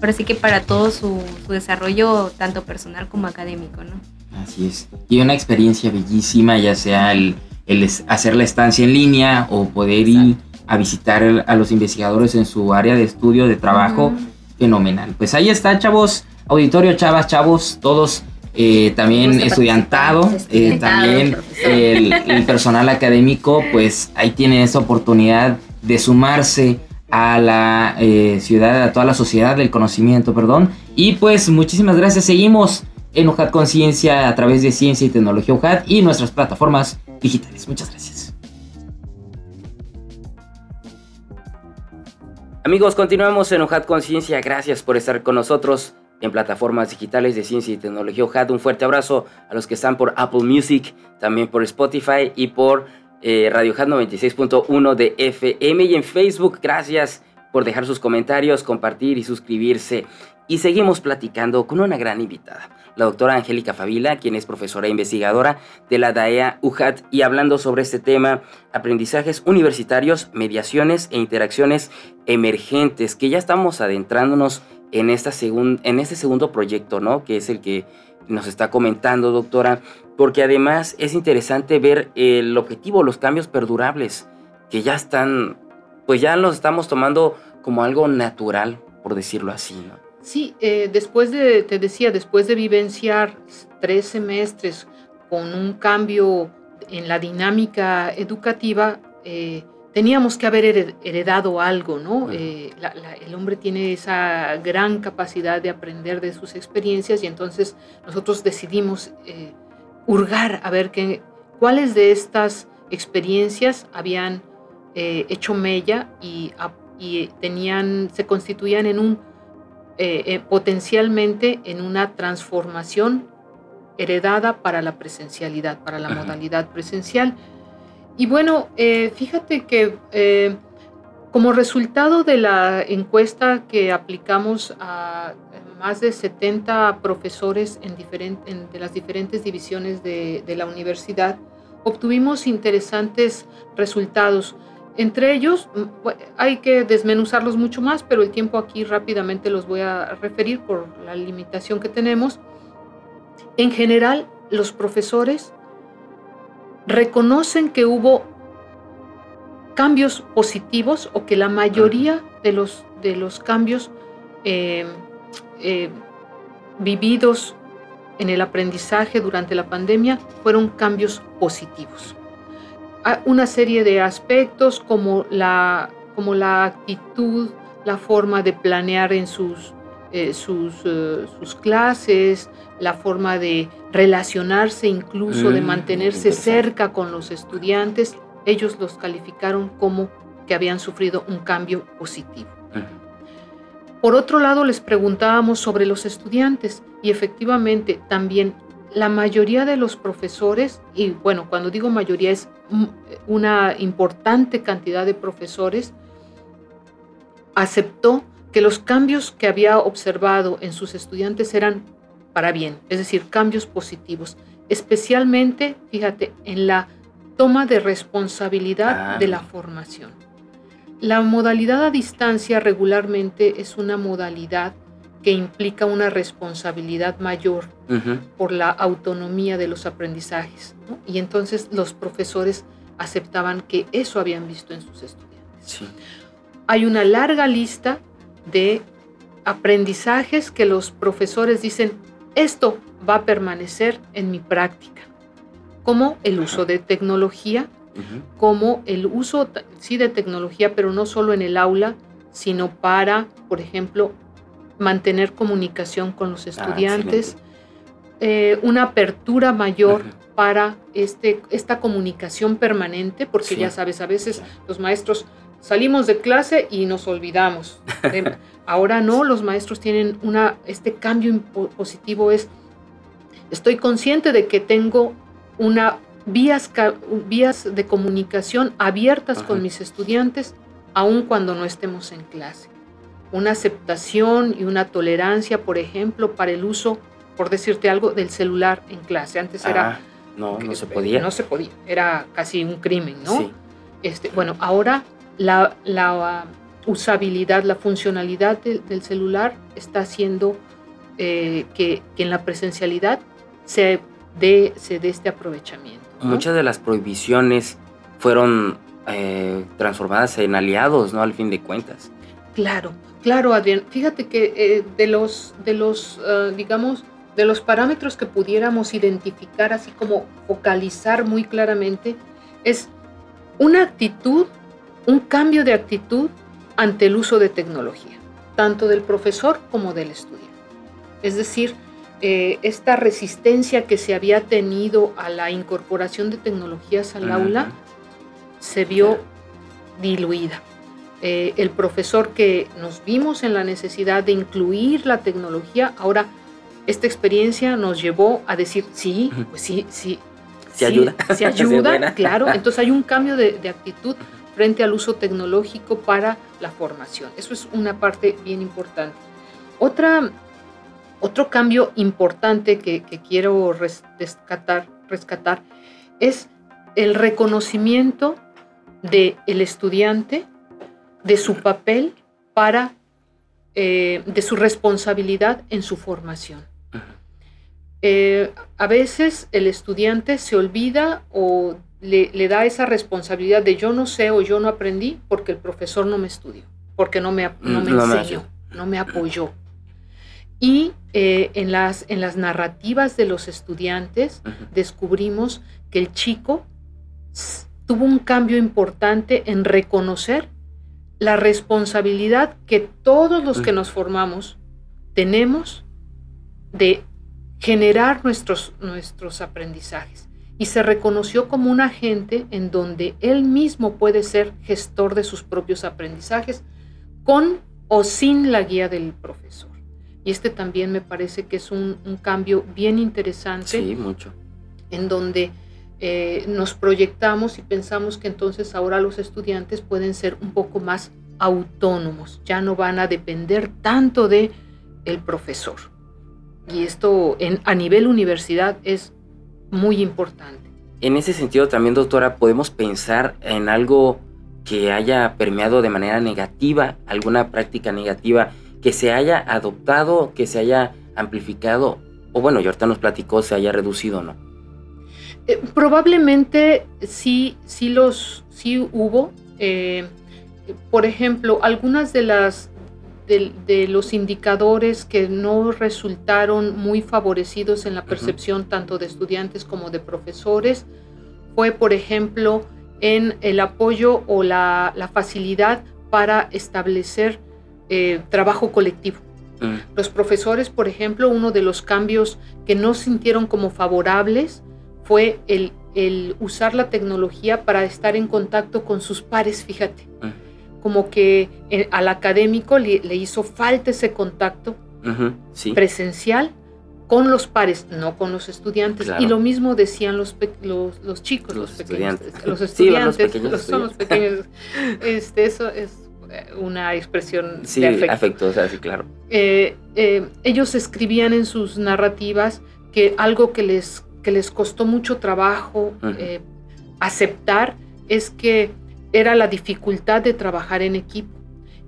pero sí que para todo su, su, desarrollo tanto personal como académico, ¿no? Así es. Y una experiencia bellísima, ya sea el el hacer la estancia en línea o poder ir a visitar a los investigadores en su área de estudio, de trabajo, fenomenal. Pues ahí está, chavos, auditorio, chavas, chavos, todos eh, también estudiantado, eh, también el, personal académico, pues ahí tiene esa oportunidad de sumarse a la eh, ciudad, a toda la sociedad del conocimiento, perdón. Y pues muchísimas gracias, seguimos en UJAT Conciencia a través de Ciencia y Tecnología UJAT y nuestras plataformas digitales. Muchas gracias. Amigos, continuamos en UJAT Conciencia. Gracias por estar con nosotros en plataformas digitales de ciencia y tecnología. Un fuerte abrazo a los que están por Apple Music, también por Spotify y por eh, Radio UJAT 96.1 de FM y en Facebook. Gracias por dejar sus comentarios, compartir y suscribirse. Y seguimos platicando con una gran invitada la doctora Angélica Favila, quien es profesora e investigadora de la DAEA UJAT, y hablando sobre este tema, aprendizajes universitarios, mediaciones e interacciones emergentes, que ya estamos adentrándonos en, esta en este segundo proyecto, ¿no? Que es el que nos está comentando, doctora, porque además es interesante ver el objetivo, los cambios perdurables, que ya están, pues ya los estamos tomando como algo natural, por decirlo así. Sí, eh, después de, te decía, después de vivenciar tres semestres con un cambio en la dinámica educativa, eh, teníamos que haber heredado algo, ¿no? Eh, el hombre tiene esa gran capacidad de aprender de sus experiencias y entonces nosotros decidimos hurgar a ver qué, cuáles de estas experiencias habían hecho mella y, y tenían, se constituían en un eh, eh, potencialmente en una transformación heredada para la presencialidad, para la modalidad presencial. Y bueno, eh, fíjate que como resultado de la encuesta que aplicamos a más de 70 profesores en de las diferentes divisiones de, de la universidad, obtuvimos interesantes resultados. Entre ellos mm, hay que desmenuzarlos mucho más, pero el tiempo aquí rápidamente los voy a referir por la limitación que tenemos. En general, los profesores reconocen que hubo cambios positivos o que la mayoría de los, de los cambios eh, eh, vividos en el aprendizaje durante la pandemia fueron cambios positivos. Una serie de aspectos como la, como la actitud, la forma de planear en sus, eh, sus, eh, sus, clases, la forma de relacionarse, incluso de mm, mantenerse cerca con los estudiantes, ellos los calificaron como que habían sufrido un cambio positivo. Por otro lado, les preguntábamos sobre los estudiantes y efectivamente también la mayoría de los profesores, y bueno, cuando digo mayoría es una importante cantidad de profesores, aceptó que los cambios que había observado en sus estudiantes eran para bien, es decir, cambios positivos, especialmente, fíjate, en la toma de responsabilidad ah. de la formación. La modalidad a distancia regularmente es una modalidad que implica una responsabilidad mayor por la autonomía de los aprendizajes. Y entonces los profesores aceptaban que eso habían visto en sus estudiantes. Hay una larga lista de aprendizajes que los profesores dicen, esto va a permanecer en mi práctica, como el uso de tecnología, como el uso, sí, de tecnología, pero no solo en el aula, sino para, por ejemplo, mantener comunicación con los ah, estudiantes, eh, una apertura mayor para este, esta comunicación permanente, porque ya sabes, a veces los maestros salimos de clase y nos olvidamos. Ahora no, los maestros tienen una, este cambio positivo es, estoy consciente de que tengo una vías, vías de comunicación abiertas con mis estudiantes, aun cuando no estemos en clase. Una aceptación y una tolerancia, por ejemplo, para el uso, por decirte algo, del celular en clase. Antes era... Ah, no, no se podía. No se podía, era casi un crimen, ¿no? Sí. Este, bueno, ahora la, la usabilidad, la funcionalidad del celular está haciendo eh, que, que, en la presencialidad se dé, se dé este aprovechamiento. Muchas de las prohibiciones fueron eh, transformadas en aliados, ¿no? Al fin de cuentas. Claro, claro, Adrián. Fíjate que eh, de los, de los digamos, de los parámetros que pudiéramos identificar, así como focalizar muy claramente, es una actitud, un cambio de actitud ante el uso de tecnología, tanto del profesor como del estudiante. Es decir, eh, esta resistencia que se había tenido a la incorporación de tecnologías al aula se vio diluida. Eh, el profesor que nos vimos en la necesidad de incluir la tecnología, ahora esta experiencia nos llevó a decir, sí, pues sí, sí. Se ayuda. Se ayuda, claro. Entonces hay un cambio de, de actitud frente al uso tecnológico para la formación. Eso es una parte bien importante. Otra, otro cambio importante que, quiero rescatar, rescatar es el reconocimiento del el estudiante de su papel para, eh, de su responsabilidad en su formación. Eh, a veces el estudiante se olvida o le, da esa responsabilidad de yo no sé o yo no aprendí porque el profesor no me estudió, porque no me, no me enseñó, no me apoyó. Y eh, en, las, en las narrativas de los estudiantes descubrimos que el chico tuvo un cambio importante en reconocer la responsabilidad que todos los que nos formamos tenemos de generar nuestros, nuestros aprendizajes y se reconoció como un agente en donde él mismo puede ser gestor de sus propios aprendizajes con o sin la guía del profesor. Y este también me parece que es un, cambio bien interesante. Sí, mucho. En donde eh, nos proyectamos y pensamos que entonces ahora los estudiantes pueden ser un poco más autónomos, ya no van a depender tanto de el profesor. Y esto en, a nivel universidad es muy importante. En ese sentido también, doctora, podemos pensar en algo que haya permeado de manera negativa, alguna práctica negativa que se haya adoptado, que se haya amplificado, o bueno, y ahorita nos platicó, se haya reducido, ¿no? Eh, probablemente sí, sí los, sí hubo. Eh, por ejemplo, algunas de las de, los indicadores que no resultaron muy favorecidos en la percepción tanto de estudiantes como de profesores fue, por ejemplo, en el apoyo o la, facilidad para establecer eh, trabajo colectivo. Mm. Los profesores, por ejemplo, uno de los cambios que no sintieron como favorables fue el, usar la tecnología para estar en contacto con sus pares, fíjate. Como que eh, al académico le, hizo falta ese contacto presencial con los pares, no con los estudiantes. Y lo mismo decían los, los, chicos, los, estudiantes. Los estudiantes, son los pequeños. este, eso es eh, una expresión de afecto. afectuosa, sí, claro. Eh, ellos escribían en sus narrativas que algo que les, que les costó mucho trabajo aceptar es que era la dificultad de trabajar en equipo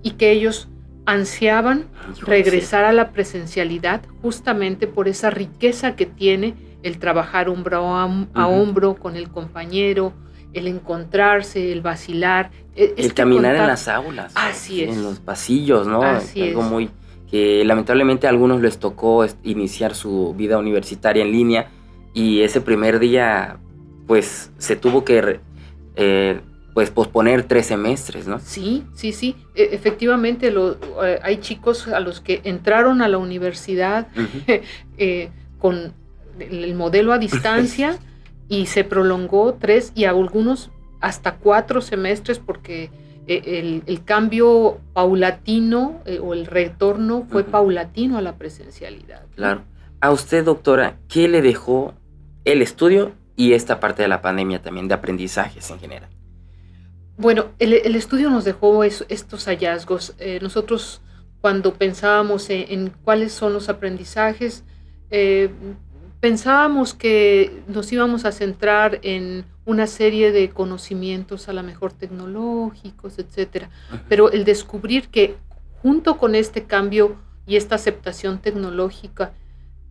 y que ellos ansiaban regresar a la presencialidad justamente por esa riqueza que tiene el trabajar hombro a, hombro con el compañero, el encontrarse, el vacilar. E, el caminar en las aulas. Así es. En los pasillos, ¿no? Así Algo muy que lamentablemente a algunos les tocó iniciar su vida universitaria en línea y ese primer día pues se tuvo que eh, pues posponer tres semestres, ¿no? Sí, sí, sí. E, efectivamente, eh, hay chicos a los que entraron a la universidad eh, con el modelo a distancia y se prolongó tres y a algunos hasta cuatro semestres porque eh, el, cambio paulatino o el retorno fue paulatino a la presencialidad. Claro. A usted, doctora, ¿qué le dejó el estudio y esta parte de la pandemia también de aprendizajes en general? Bueno, el, estudio nos dejó estos hallazgos. Eh, nosotros cuando pensábamos en, cuáles son los aprendizajes, eh, pensábamos que nos íbamos a centrar en una serie de conocimientos a lo mejor tecnológicos, etcétera. Pero el descubrir que junto con este cambio y esta aceptación tecnológica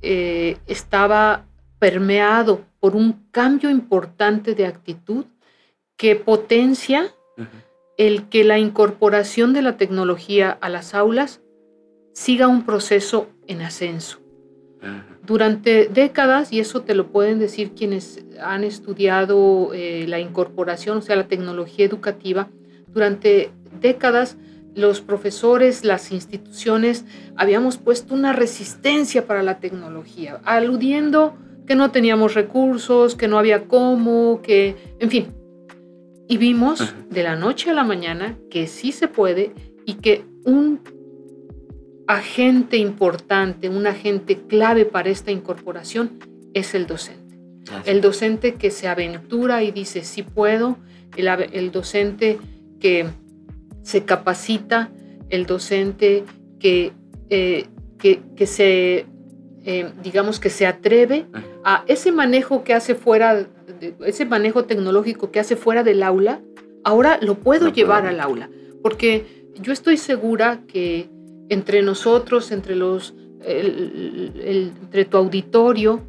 eh, estaba permeado por un cambio importante de actitud que potencia el que la incorporación de la tecnología a las aulas siga un proceso en ascenso. Durante décadas, y eso te lo pueden decir quienes han estudiado eh, la incorporación, o sea, la tecnología educativa, durante décadas los profesores, las instituciones, habíamos puesto una resistencia para la tecnología, aludiendo que no teníamos recursos, que no había cómo, que, en fin. Y vimos de la noche a la mañana que sí se puede y que un agente importante, un agente clave para esta incorporación es el docente. El docente que se aventura y dice, sí puedo, el, docente que se capacita, el docente que, eh, que, se, eh, digamos, que se atreve a ese manejo que hace fuera, ese manejo tecnológico que hace fuera del aula, ahora lo puedo llevar al aula. Porque yo estoy segura que entre nosotros, entre los, entre tu auditorio,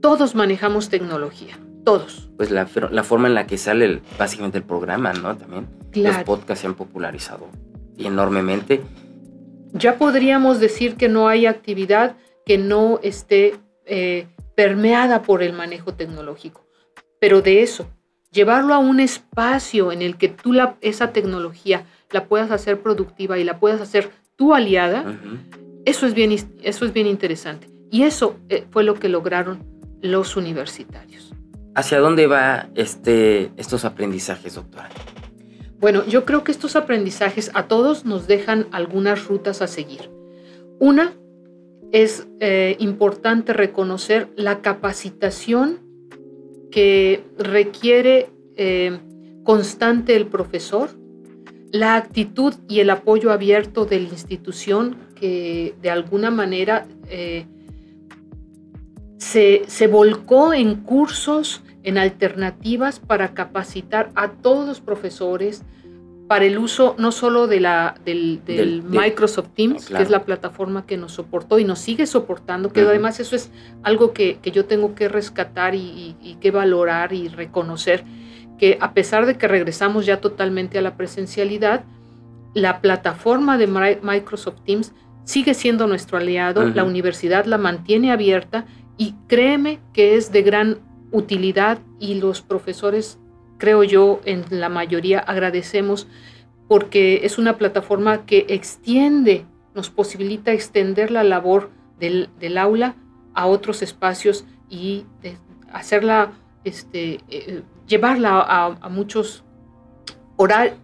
todos manejamos tecnología, todos. Pues la, forma en la que sale básicamente el programa, ¿no? También los podcasts se han popularizado enormemente. Ya podríamos decir que no hay actividad que no esté eh, permeada por el manejo tecnológico, pero de eso, llevarlo a un espacio en el que tú la, esa tecnología la puedas hacer productiva y la puedas hacer tu aliada, eso, es bien, eso es bien interesante. Y eso eh, fue lo que lograron los universitarios. ¿Hacia dónde va este, estos aprendizajes, doctora? Bueno, yo creo que estos aprendizajes a todos nos dejan algunas rutas a seguir. Una es eh, importante reconocer la capacitación que requiere eh, constante el profesor la actitud y el apoyo abierto de la institución que de alguna manera eh, se, volcó en cursos, en alternativas para capacitar a todos los profesores para el uso no solo de la, del, Microsoft Teams, que es la plataforma que nos soportó y nos sigue soportando, que además eso es algo que, yo tengo que rescatar y que valorar y reconocer que a pesar de que regresamos ya totalmente a la presencialidad, la plataforma de Microsoft Teams sigue siendo nuestro aliado, la universidad la mantiene abierta y créeme que es de gran utilidad y los profesores, creo yo, en la mayoría agradecemos porque es una plataforma que extiende, nos posibilita extender la labor del, aula a otros espacios y hacerla este, eh, llevarla a, muchos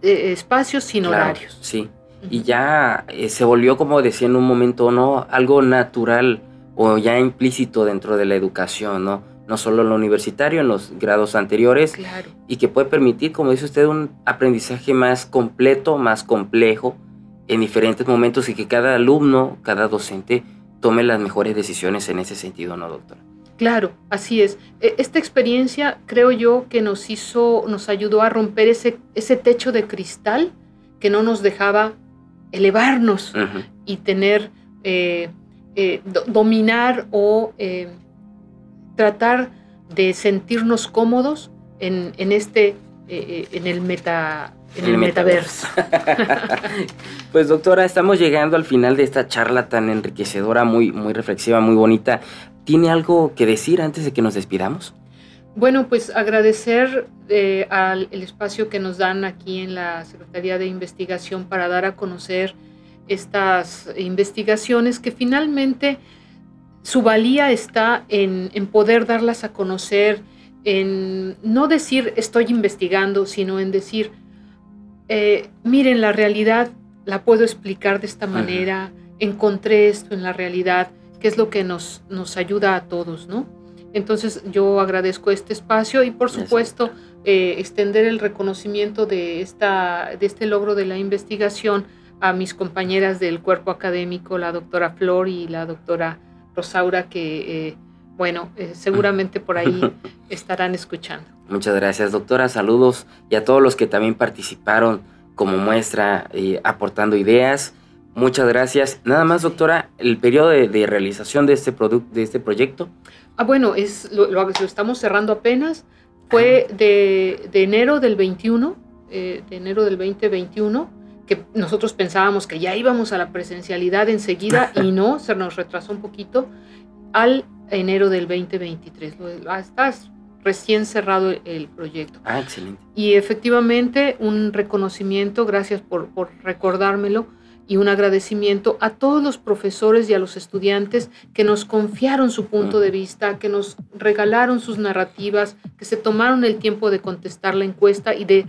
eh, espacios sin horarios. Sí, y ya eh, se volvió, como decía en un momento, ¿no? Algo natural o ya implícito dentro de la educación, ¿no? No solo en lo universitario, en los grados anteriores, claro. y que puede permitir, como dice usted, un aprendizaje más completo, más complejo, en diferentes momentos y que cada alumno, cada docente tome las mejores decisiones en ese sentido, ¿no, doctora? Claro, así es. E, esta experiencia creo yo que nos hizo, nos ayudó a romper ese, ese techo de cristal que no nos dejaba elevarnos y tener, eh, eh, dominar o eh, tratar de sentirnos cómodos en, en este, en el meta, en el, metaverso. pues doctora, estamos llegando al final de esta charla tan enriquecedora, muy, muy reflexiva, muy bonita. ¿Tiene algo que decir antes de que nos despidamos? Bueno, pues agradecer eh, al el espacio que nos dan aquí en la Secretaría de Investigación para dar a conocer estas investigaciones que finalmente su valía está en, poder darlas a conocer, en no decir estoy investigando, sino en decir, eh, miren, la realidad la puedo explicar de esta manera, encontré esto en la realidad, que es lo que nos, nos ayuda a todos, ¿no? Entonces yo agradezco este espacio y por supuesto eh, extender el reconocimiento de, esta, de este logro de la investigación a mis compañeras del cuerpo académico, la doctora Flor y la doctora Rosaura, que eh, bueno, eh, seguramente por ahí estarán escuchando. Muchas gracias, doctora. Saludos y a todos los que también participaron como muestra, aportando ideas. Muchas gracias. Nada más, doctora, el periodo de, realización de este, de este proyecto. Ah, bueno, es, lo, lo, estamos cerrando apenas. Fue de, de enero del 21, eh, de enero del 2021, que nosotros pensábamos que ya íbamos a la presencialidad enseguida y no, se nos retrasó un poquito, al enero del 2023. Está recién cerrado el proyecto. Ah, excelente. Y efectivamente, un reconocimiento, gracias por, por recordármelo, y un agradecimiento a todos los profesores y a los estudiantes que nos confiaron su punto de vista, que nos regalaron sus narrativas, que se tomaron el tiempo de contestar la encuesta y de,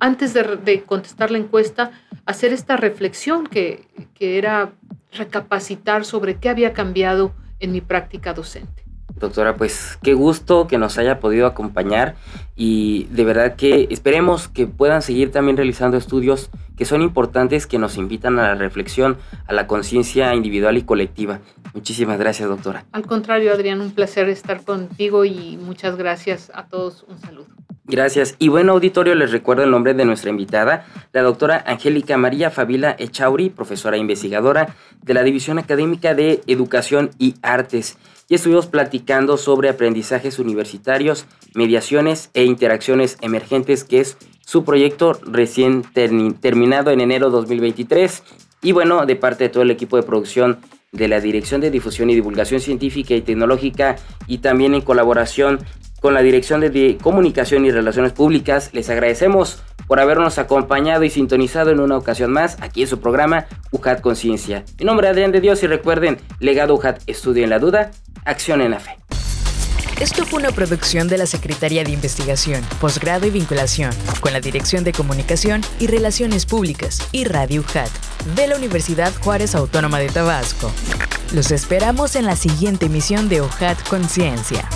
antes de, contestar la encuesta, hacer esta reflexión que, que era recapacitar sobre qué había cambiado en mi práctica docente. Doctora, pues qué gusto que nos haya podido acompañar y de verdad que esperemos que puedan seguir también realizando estudios que son importantes, que nos invitan a la reflexión, a la conciencia individual y colectiva. Muchísimas gracias, doctora. Al contrario, Adrián, un placer estar contigo y muchas gracias a todos. Un saludo. Gracias. Y bueno, auditorio, les recuerdo el nombre de nuestra invitada, la doctora Angélica María Favila Echauri, profesora investigadora de la División Académica de Educación y Artes y estuvimos platicando sobre aprendizajes universitarios, mediaciones e interacciones emergentes, que es su proyecto recién terminado en enero 2023. Y bueno, de parte de todo el equipo de producción de la Dirección de Difusión y Divulgación Científica y Tecnológica y también en colaboración con la Dirección de Comunicación y Relaciones Públicas, les agradecemos por habernos acompañado y sintonizado en una ocasión más aquí en su programa UJAT Conciencia. Mi nombre es Adrián de Dios y recuerden, legado UJAT, estudio en la duda, acción en la fe. Esto fue una producción de la Secretaría de Investigación, Posgrado y Vinculación, con la Dirección de Comunicación y Relaciones Públicas y Radio UJAT de la Universidad Juárez Autónoma de Tabasco. Los esperamos en la siguiente emisión de UJAT Conciencia.